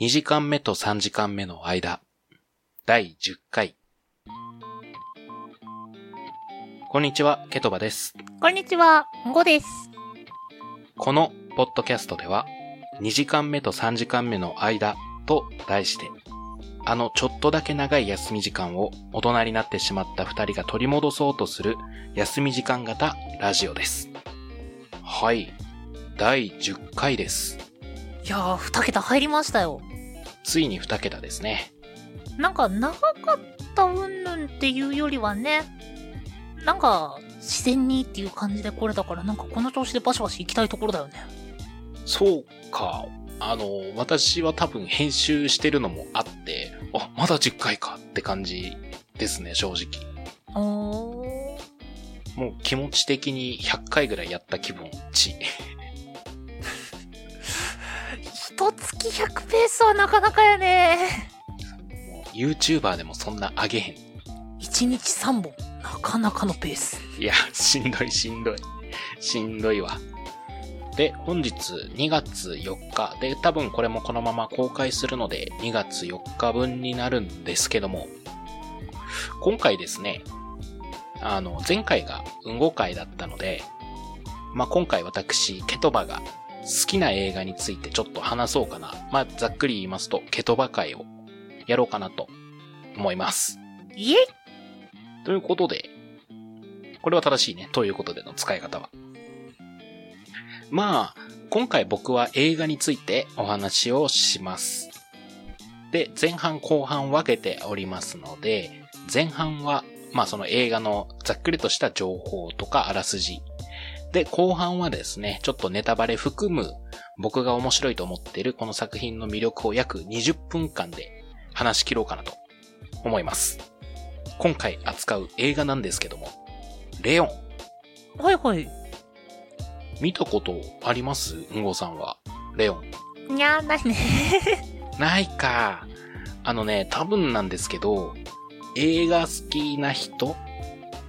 2時間目と3時間目の間、第10回。こんにちは、ケトバです。こんにちは、ゴです。このポッドキャストでは、2時間目と3時間目の間と題して、あのちょっとだけ長い休み時間を大人になってしまった2人が取り戻そうとする休み時間型ラジオです。はい。第10回です。いやー、二桁入りましたよ。ついに2桁ですね。なんか、長かったうんぬんっていうよりはね、なんか、自然にっていう感じでこれだから、なんかこの調子でバシバシ行きたいところだよね。そうか。あの、私は多分編集してるのもあって、あ、まだ10回かって感じですね、正直。おー。もう気持ち的に100回ぐらいやった気分ち。一月100ペースはなかなかやね。もう YouTuber でもそんな上げへん。一日3本。なかなかのペース。いや、しんどいしんどい。しんどいわ。で、本日2月4日で、多分これもこのまま公開するので2月4日分になるんですけども、今回ですね、あの、前回が運動会だったので、まあ、今回私、ケトバが好きな映画についてちょっと話そうかな。まあ、ざっくり言いますと、ケトバ会をやろうかなと思います。イエイということで、これは正しいね。ということでの使い方は。まあ、今回僕は映画についてお話をします。で、前半後半分けておりますので、前半は、まあその映画のざっくりとした情報とかあらすじ。で、後半はですね、ちょっとネタバレ含む僕が面白いと思っているこの作品の魅力を約20分間で話し切ろうかなと思います。今回扱う映画なんですけども、レオン。はいはい。見たことあります？んごさんは。レオン。にゃーないね。ないか。あのね、多分なんですけど、映画好きな人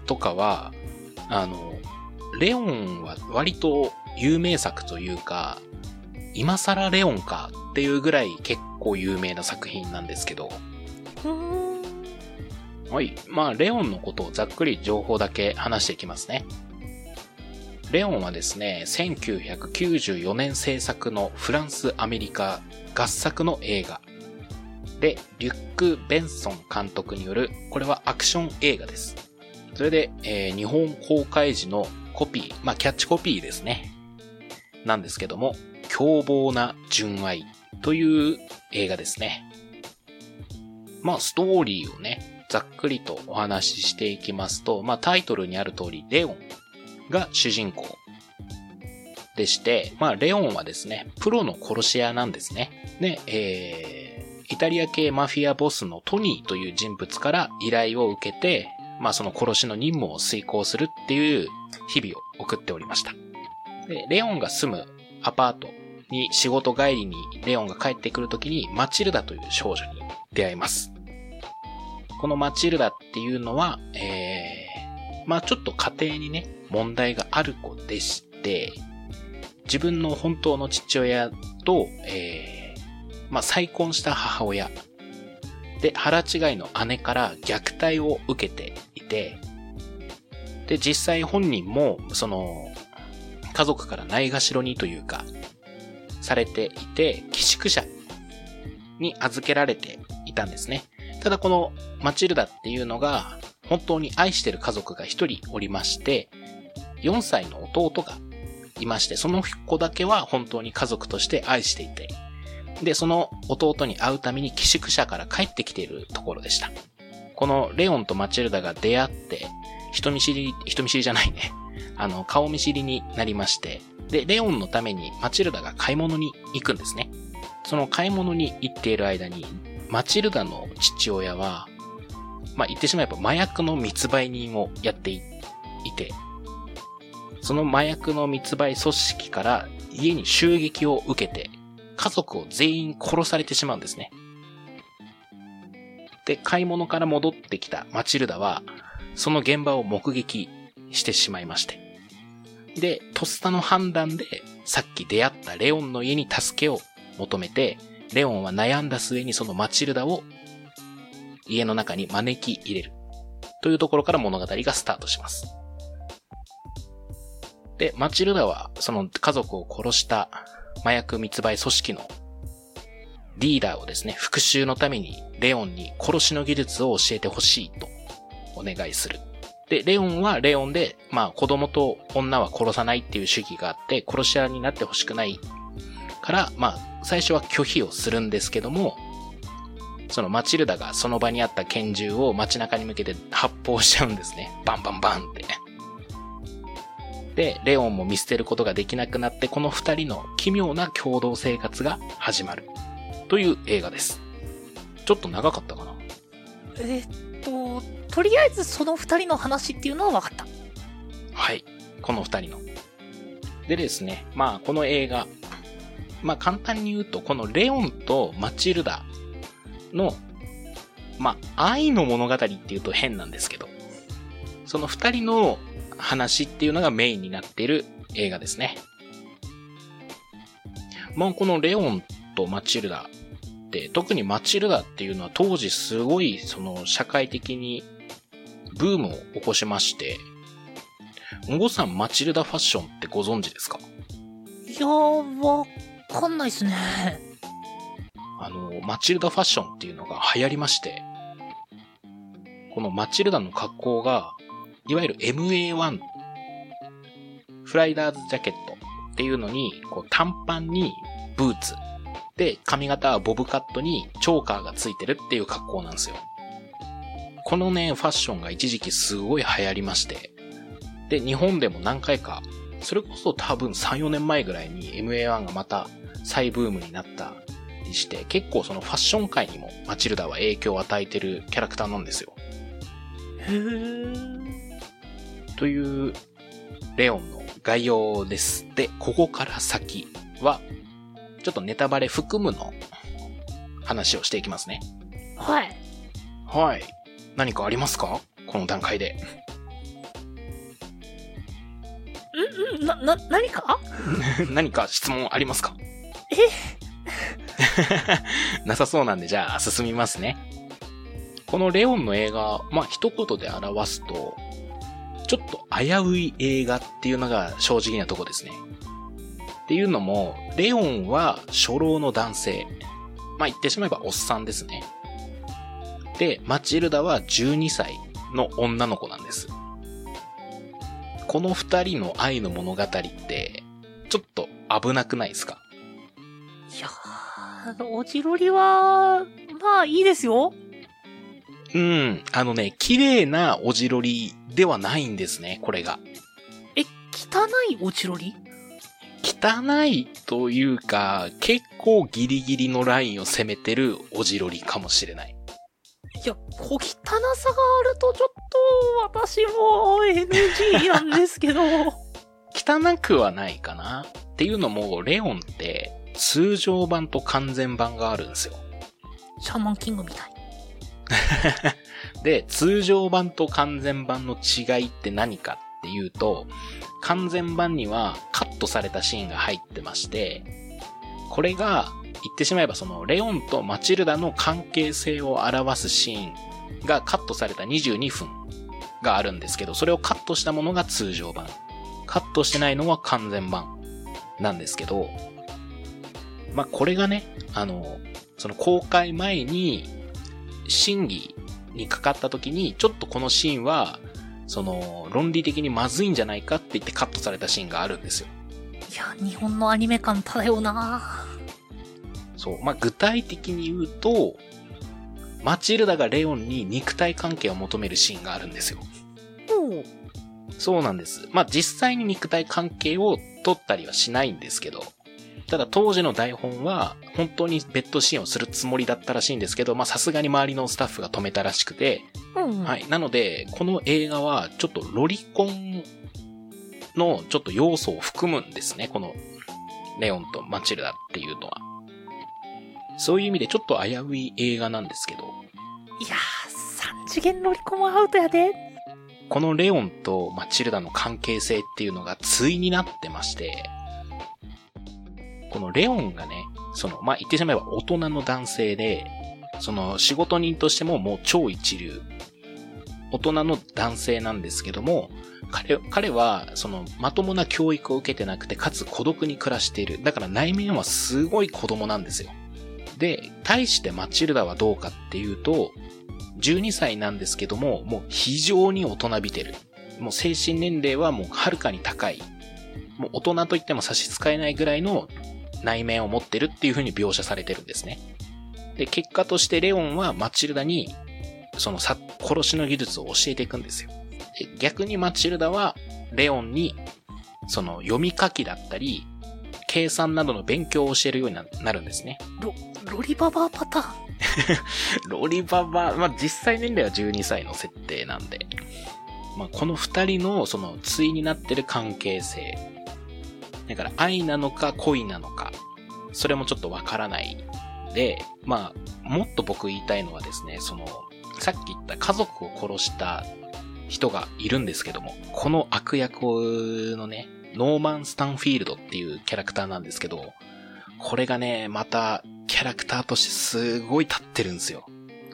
とかは、あの、レオンは割と有名作というか、今更レオンかっていうぐらい結構有名な作品なんですけど。はい。まあ、レオンのことをざっくり情報だけ話していきますね。レオンはですね、1994年制作のフランス・アメリカ合作の映画。で、リュック・ベンソン監督による、これはアクション映画です。それで、えー日本公開時のコピー、まあ、キャッチコピーですね。なんですけども、凶暴な純愛という映画ですね。まあ、ストーリーをね、ざっくりとお話ししていきますと、まあタイトルにある通り、レオンが主人公でして、まあレオンはですね、プロの殺し屋なんですね。で、えー、イタリア系マフィアボスのトニーという人物から依頼を受けて、まあその殺しの任務を遂行するっていう日々を送っておりました。で、レオンが住むアパートに仕事帰りにレオンが帰ってくるときにマチルダという少女に出会います。このマチルダっていうのは、えー、まあちょっと家庭にね、問題がある子でして、自分の本当の父親と、えー、まあ再婚した母親、で、腹違いの姉から虐待を受けていて、で、実際本人も、その、家族からないがしろにというか、されていて、寄宿舎に預けられていたんですね。ただこのマチルダっていうのが本当に愛してる家族が一人おりまして、4歳の弟がいまして、その子だけは本当に家族として愛していて、で、その弟に会うために寄宿舎から帰ってきているところでした。このレオンとマチルダが出会って、人見知り、人見知りじゃないね。あの、顔見知りになりまして、で、レオンのためにマチルダが買い物に行くんですね。その買い物に行っている間に、マチルダの父親は、まあ、言ってしまえば麻薬の密売人をやっていいて、その麻薬の密売組織から家に襲撃を受けて、家族を全員殺されてしまうんですね。で、買い物から戻ってきたマチルダは、その現場を目撃してしまいまして。で、とっさの判断で、さっき出会ったレオンの家に助けを求めて、レオンは悩んだ末にそのマチルダを家の中に招き入れる。というところから物語がスタートします。で、マチルダはその家族を殺した麻薬密売組織のリーダーをですね、復讐のためにレオンに殺しの技術を教えてほしいとお願いする。で、レオンはレオンで、まあ子供と女は殺さないっていう主義があって、殺し屋になってほしくないから、まあ最初は拒否をするんですけども、そのマチルダがその場にあった拳銃を街中に向けて 発砲しちゃうんですね。バンバンバンって。で、レオンも見捨てることができなくなって、この二人の奇妙な共同生活が始まる。という映画です。ちょっと長かったかなえっと、りあえずその二人の話っていうのは分かった。はい。この二人の。でですね、まあこの映画、まあ簡単に言うと、このレオンとマチルダの、まあ愛の物語っていうと変なんですけど、その二人の話っていうのがメインになっている映画ですね。まあこのレオンとマチルダって、特にマチルダっていうのは当時すごいその社会的にブームを起こしまして、おごさんマチルダファッションってご存知ですか？いやー、わかんないっすね。あの、マチルダファッションっていうのが流行りまして、このマチルダの格好が、いわゆる MA1、フライダーズジャケットっていうのに、こう短パンにブーツ、で、髪型はボブカットにチョーカーがついてるっていう格好なんですよ。このね、ファッションが一時期すごい流行りまして、で、日本でも何回か、それこそ多分3、4年前ぐらいに MA1 がまた再ブームになったりして、結構そのファッション界にもマチルダは影響を与えてるキャラクターなんですよ。へー。という、レオンの概要です。で、ここから先は、ちょっとネタバレ含むの話をしていきますね。はい。はい。何かありますか？この段階で。んんな、な、何か？何か質問ありますか？え？なさそうなんで、じゃあ進みますね。このレオンの映画、まあ一言で表すと、ちょっと危うい映画っていうのが正直なとこですね。っていうのも、レオンは初老の男性。まあ、言ってしまえばおっさんですね。で、マチルダは12歳の女の子なんです。この二人の愛の物語って、ちょっと危なくないですか？いやー、おじろりは、まあいいですよ。うん、あのね、綺麗なおじろりではないんですね、これが。え、汚いおじろり？汚いというか、結構ギリギリのラインを攻めてるおじろりかもしれない。いや、小汚さがあるとちょっと私も NG なんですけど。汚くはないかなっていうのも、レオンって通常版と完全版があるんですよ。シャーマンキングみたい。で、通常版と完全版の違いって何かっていうと、完全版にはカットされたシーンが入ってまして、これが言ってしまえばそのレオンとマチルダの関係性を表すシーンがカットされた22分があるんですけど、それをカットしたものが通常版。カットしてないのは完全版なんですけど、まあ、これがね、あの、その公開前に審議にかかった時に、ちょっとこのシーンはその、論理的にまずいんじゃないかって言ってカットされたシーンがあるんですよ。いや、日本のアニメ感漂うなそう。まあ、具体的に言うと、マチルダがレオンに肉体関係を求めるシーンがあるんですよ。おそうなんです。まあ、実際に肉体関係を取ったりはしないんですけど、ただ当時の台本は本当にベッドシーンをするつもりだったらしいんですけど、まあさすがに周りのスタッフが止めたらしくて、うんはい。なので、この映画はちょっとロリコンのちょっと要素を含むんですね。このレオンとマチルダっていうのは。そういう意味でちょっと危うい映画なんですけど。いやー、三次元ロリコンアウトやで。このレオンとマチルダの関係性っていうのが対になってまして、このレオンがね、その、まあ、言ってしまえば大人の男性で、その仕事人としてももう超一流。大人の男性なんですけども、彼、彼は、その、まともな教育を受けてなくて、かつ孤独に暮らしている。だから内面はすごい子供なんですよ。で、対してマチルダはどうかっていうと、12歳なんですけども、もう非常に大人びてる。もう精神年齢はもうはるかに高い。もう大人と言っても差し支えないぐらいの内面を持ってるっていう風に描写されてるんですね。で、結果としてレオンはマチルダに、その殺しの技術を教えていくんですよ。逆にマチルダは、レオンに、その読み書きだったり、計算などの勉強を教えるようになるんですね。ロ、リババパターン ロリババ、まあ、実際年齢は12歳の設定なんで。まあ、この二人のその対になってる関係性。だから愛なのか恋なのか、それもちょっとわからない。で、まあ、もっと僕言いたいのはですね、その、さっき言った家族を殺した人がいるんですけども、この悪役のね、ノーマン・スタンフィールドっていうキャラクターなんですけど、これがね、またキャラクターとしてすごい立ってるんですよ。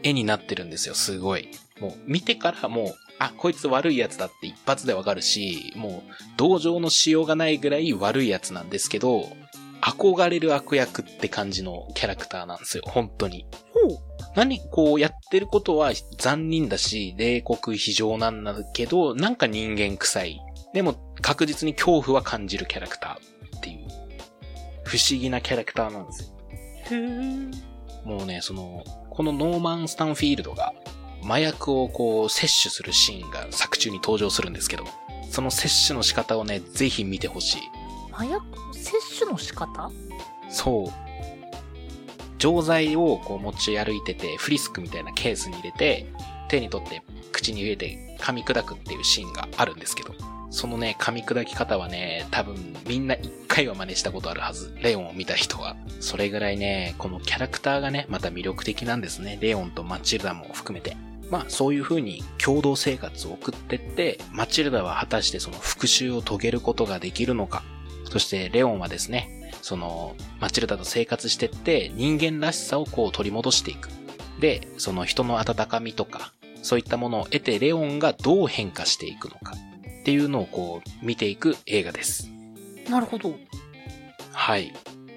絵になってるんですよ、すごい。もう見てからもう、あ、こいつ悪いやつだって一発でわかるし、もう同情のしようがないぐらい悪いやつなんですけど、憧れる悪役って感じのキャラクターなんですよ、本当に。ほう。何、こうやってることは残忍だし、冷酷非常なんだけど、なんか人間臭い。でも確実に恐怖は感じるキャラクターっていう、不思議なキャラクターなんですよ。もうね、その、このノーマン・スタンフィールドが麻薬をこう摂取するシーンが作中に登場するんですけど、その摂取の仕方をね、ぜひ見てほしい。麻薬摂取の仕方？そう。錠剤をこう持ち歩いてて、フリスクみたいなケースに入れて、手に取って口に入れて噛み砕くっていうシーンがあるんですけど、そのね、噛み砕き方はね、多分みんな一回は真似したことあるはず。レオンを見た人は。それぐらいね、このキャラクターがね、また魅力的なんですね。レオンとマチルダも含めて。まあそういう風に共同生活を送ってって、マチルダは果たしてその復讐を遂げることができるのか。そしてレオンはですね、そのマチルダと生活してって人間らしさをこう取り戻していく。で、その人の温かみとか、そういったものを得てレオンがどう変化していくのかっていうのをこう見ていく映画です。なるほど。はい。い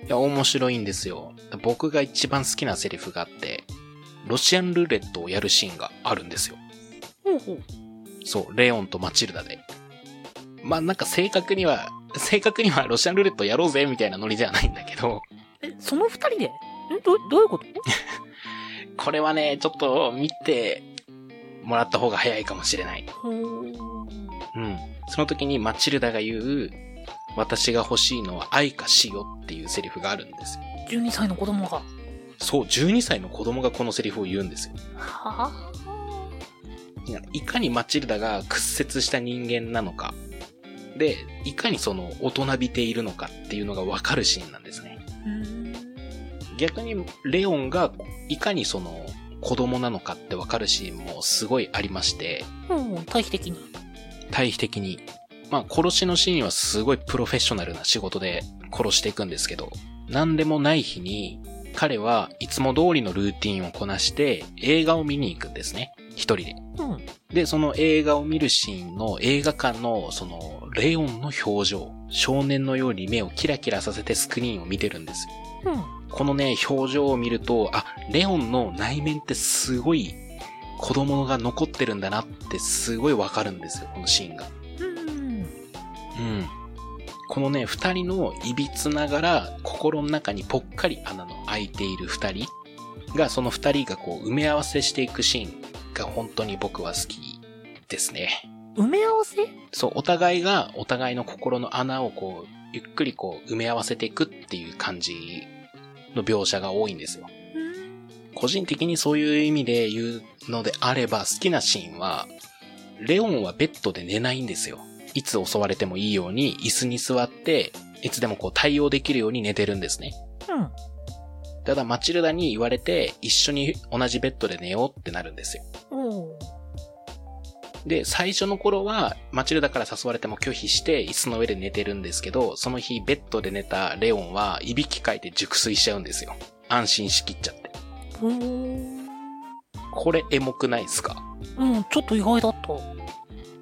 や、面白いんですよ。僕が一番好きなセリフがあって、ロシアンルーレットをやるシーンがあるんですよ。ほうほう。そう、レオンとマチルダで。まあなんか正確には、正確にはロシアンルーレットやろうぜみたいなノリじゃないんだけど、え、その二人で？んど、どういうこと？これはね、ちょっと見てもらった方が早いかもしれない。ほう。うん。その時にマチルダが言う、私が欲しいのは愛か死よっていうセリフがあるんですよ。12歳の子供が。そう、12歳の子供がこのセリフを言うんですよ。はあ。いかにマチルダが屈折した人間なのか。で、いかにその大人びているのかっていうのがわかるシーンなんですね。うん。逆にレオンがいかにその子供なのかってわかるシーンもすごいありまして、うん、対比的に。対比的に。まあ殺しのシーンはすごいプロフェッショナルな仕事で殺していくんですけど、なんでもない日に彼はいつも通りのルーティンをこなして映画を見に行くんですね。一人で。うん。で、その映画を見るシーンの映画館のそのレオンの表情、少年のように目をキラキラさせてスクリーンを見てるんですよ。うん。このね、表情を見ると、あ、レオンの内面ってすごい子供が残ってるんだなってすごいわかるんですよ、このシーンが。うん。うん。このね、二人の歪ながら心の中にぽっかり穴の開いている二人が、その二人がこう埋め合わせしていくシーンが本当に僕は好きですね。埋め合わせ？そう、お互いがお互いの心の穴をこう、ゆっくりこう埋め合わせていくっていう感じの描写が多いんですよ。うん。個人的にそういう意味で言うのであれば好きなシーンは、レオンはベッドで寝ないんですよ。いつ襲われてもいいように椅子に座って、いつでもこう対応できるように寝てるんですね。うん。ただマチルダに言われて一緒に同じベッドで寝ようってなるんですよ。で、最初の頃は、マチルダから誘われても拒否して、椅子の上で寝てるんですけど、その日、ベッドで寝たレオンは、いびきかいて熟睡しちゃうんですよ。安心しきっちゃって。うーん。これ、エモくないですか？うん、ちょっと意外だった。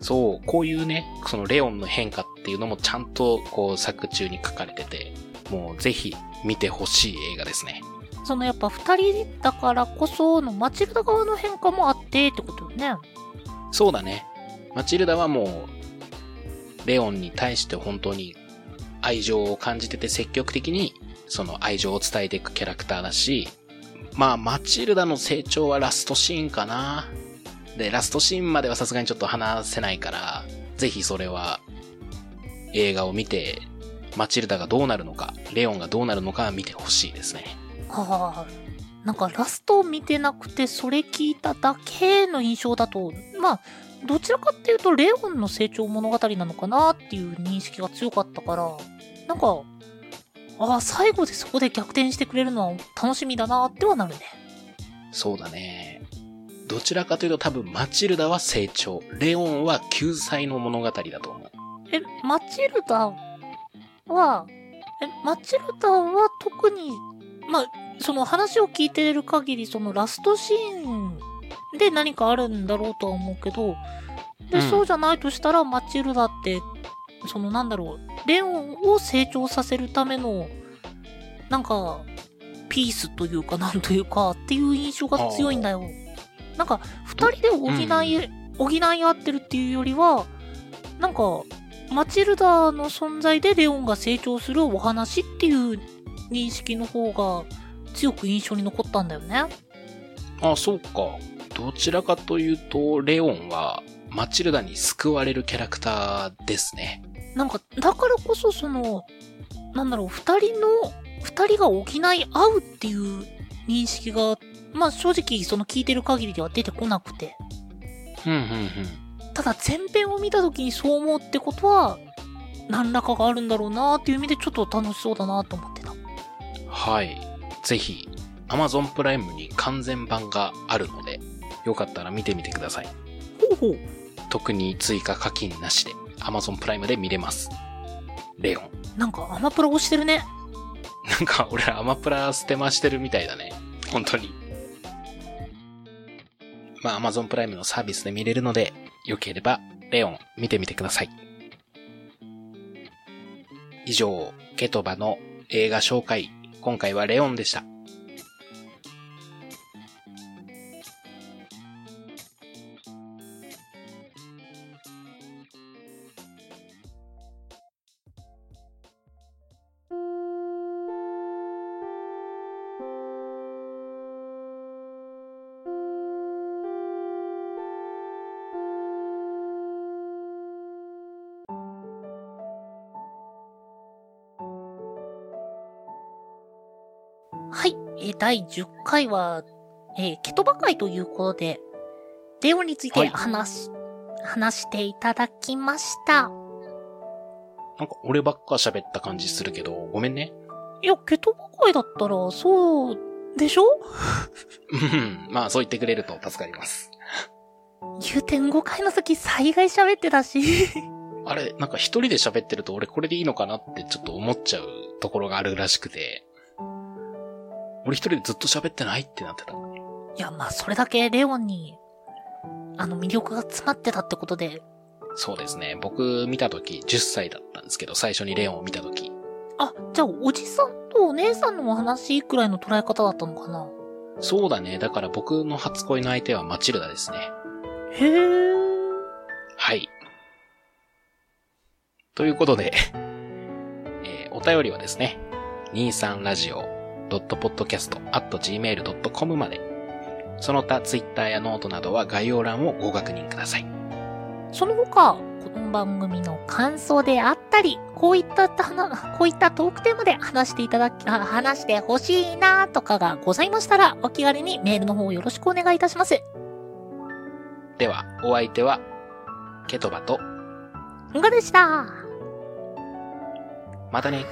そう、こういうね、そのレオンの変化っていうのもちゃんと、こう、作中に書かれてて、もう、ぜひ、見てほしい映画ですね。そのやっぱ二人だからこそのマチルダ側の変化もあってってことよね。そうだね。マチルダはもう、レオンに対して本当に愛情を感じてて積極的にその愛情を伝えていくキャラクターだし、まあ、マチルダの成長はラストシーンかな。で、ラストシーンまではさすがにちょっと話せないから、ぜひそれは映画を見て、マチルダがどうなるのか、レオンがどうなるのか見てほしいですね。ああ。なんかラストを見てなくてそれ聞いただけの印象だと、まあ、どちらかっていうとレオンの成長物語なのかなっていう認識が強かったから、なんか、ああ、最後でそこで逆転してくれるのは楽しみだなってはなるね。そうだね。どちらかというと多分マチルダは成長、レオンは救済の物語だと思う。え、マチルダは、え、マチルダは特に、まあ、その話を聞いてる限り、そのラストシーンで何かあるんだろうとは思うけど、で、うんそうじゃないとしたら、マチルダって、そのなんだろう、レオンを成長させるための、なんか、ピースというか、なんというか、っていう印象が強いんだよ。なんか、二人で補い、補い合ってるっていうよりは、なんか、マチルダの存在でレオンが成長するお話っていう認識の方が強く印象に残ったんだよね。あ、そうか。どちらかというと、レオンはマチルダに救われるキャラクターですね。なんか、だからこそその、なんだろう、二人の、二人が補い合うっていう認識が、まあ正直その聞いてる限りでは出てこなくて。うんうんうん。ただ前編を見た時にそう思うってことは、何らかがあるんだろうなっていう意味でちょっと楽しそうだなと思ってた。はい。ぜひ、Amazon プライムに完全版があるので、よかったら見てみてください。ほうほう。特に追加課金なしで、Amazon プライムで見れます。レオン。なんかアマプラ押してるね。なんか、俺らアマプラ捨てましてるみたいだね。本当に。まあ、Amazon プライムのサービスで見れるので、よければ、レオン、見てみてください。以上、ケトバの映画紹介。今回はレオンでした。はい。えー第10回は、えーケトバ会ということで、レオンについはいて話し、話していただきました。なんか、俺ばっか喋った感じするけど、ごめんね。いや、ケトバ会だったら、そう、でしょ？うん、まあ、そう言ってくれると助かります。言うてん5回の時災害喋ってたし。あれ、なんか一人で喋ってると俺これでいいのかなってちょっと思っちゃうところがあるらしくて、俺一人でずっと喋ってないってなってた。いや、まあ、それだけレオンに、あの、魅力が詰まってたってことで、そうですね。僕見たとき10歳だったんですけど、最初にレオンを見たとき。あ、じゃあ、おじさんとお姉さんのお話くらいの捉え方だったのかなそうだね。だから僕の初恋の相手はマチルダですね。へえ。はい。ということで、えーお便りはですね、23radio.podcast.gmail.com まで、その他ツイッターやノートなどは概要欄をご確認ください。その他、この番組の感想であったり、こういった話、こういったトークテーマで話していただき、あ話してほしいなとかがございましたら、お気軽にメールの方よろしくお願いいたします。では、お相手は、ケトバと、んがでした。はまたね。